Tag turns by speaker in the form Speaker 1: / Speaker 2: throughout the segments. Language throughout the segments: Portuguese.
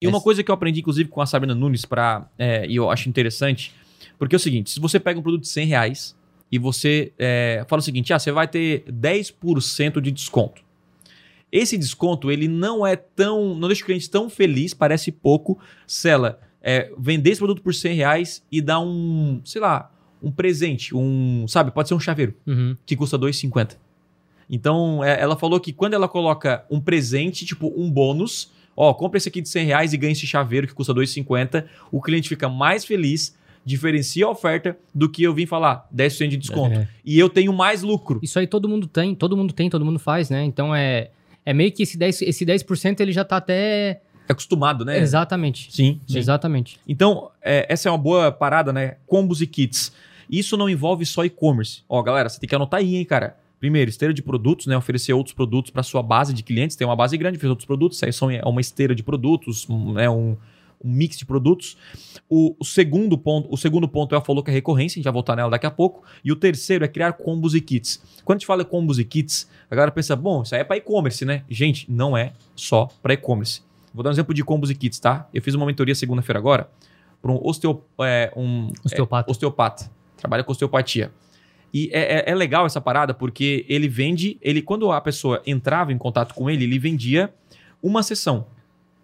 Speaker 1: E uma coisa que eu aprendi, inclusive, com a Sabrina Nunes, pra, é, e eu acho interessante, porque é o seguinte: se você pega um produto de 100 reais e você é, fala o seguinte, ah, você vai ter 10% de desconto. Esse desconto, ele não é tão. não deixa o cliente tão feliz, parece pouco, se ela é, vender esse produto por 100 reais e dar um, sei lá, um presente, um, sabe, pode ser um chaveiro,
Speaker 2: Uhum.
Speaker 1: que custa 2,50. Então, é, ela falou que quando ela coloca um presente, tipo um bônus, ó, compra esse aqui de 100 reais e ganha esse chaveiro que custa 2,50, o cliente fica mais feliz, diferencia a oferta do que eu vim falar, 10% de desconto.
Speaker 2: É.
Speaker 1: E eu tenho mais lucro.
Speaker 2: Isso aí todo mundo tem, todo mundo tem, todo mundo faz, né? Então é, é meio que esse 10%, esse 10% ele já tá até.
Speaker 1: Acostumado, né?
Speaker 2: Exatamente.
Speaker 1: Sim, sim.
Speaker 2: Exatamente.
Speaker 1: Então, é, essa é uma boa parada, né? Combos e kits. Isso não envolve só e-commerce. Ó, galera, você tem que anotar aí, hein, cara. Primeiro, esteira de produtos, né? Oferecer outros produtos para sua base de clientes. Tem uma base grande, fez outros produtos. Isso aí são, é uma esteira de produtos, um, né? um, um mix de produtos. O, o segundo ponto, o segundo ponto ela falou que é recorrência, a gente vai voltar nela daqui a pouco. E o terceiro é criar combos e kits. Quando a gente fala combos e kits, a galera pensa, bom, isso aí é para e-commerce, né? Gente, não é só para e-commerce. Vou dar um exemplo de combos e kits, tá? Eu fiz uma mentoria segunda-feira agora para um, osteo, é, um
Speaker 2: Osteopata.
Speaker 1: é, osteopata. Trabalha com osteopatia. E é, é- é legal essa parada porque ele vende, ele quando a pessoa entrava em contato com ele, ele vendia uma sessão,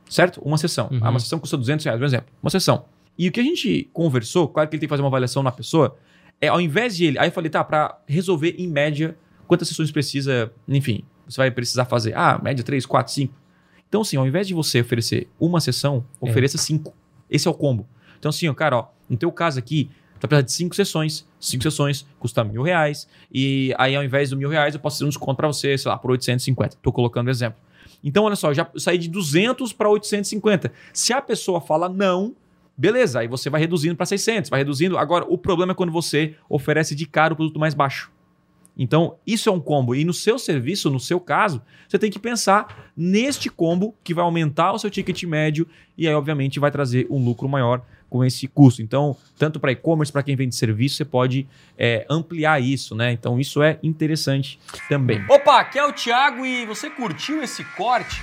Speaker 1: certo? Uma sessão.
Speaker 2: Uhum.
Speaker 1: Ah, uma sessão custa 200 reais, por exemplo. Uma sessão. E o que a gente conversou, claro que ele tem que fazer uma avaliação na pessoa, é ao invés de ele, aí eu falei, tá, para resolver em média quantas sessões precisa, enfim, você vai precisar fazer. Ah, média 3, 4, 5. Então, assim, ao invés de você oferecer uma sessão,
Speaker 2: É.
Speaker 1: ofereça cinco. Esse é o combo. Então, assim, ó, cara, ó, no teu caso aqui, tá precisando de cinco sessões. Cinco sessões custa mil reais. E aí, ao invés do mil reais, eu posso fazer um desconto pra você, sei lá, por 850. Tô colocando exemplo. Então, olha só, eu já saí de 200 para 850. Se a pessoa fala não, beleza, aí você vai reduzindo para 600, vai reduzindo. Agora, o problema é quando você oferece de cara o produto mais baixo. Então, isso é um combo. E no seu serviço, no seu caso, você tem que pensar neste combo que vai aumentar o seu ticket médio e aí, obviamente, vai trazer um lucro maior com esse custo. Então, tanto para e-commerce, para quem vende serviço, você pode é, ampliar isso, né? Então, isso é interessante também. Opa, aqui é o Thiago e você curtiu esse corte?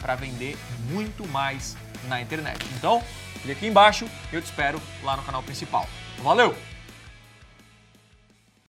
Speaker 1: para vender muito mais na internet. Então, clique aqui embaixo e eu te espero lá no canal principal. Valeu!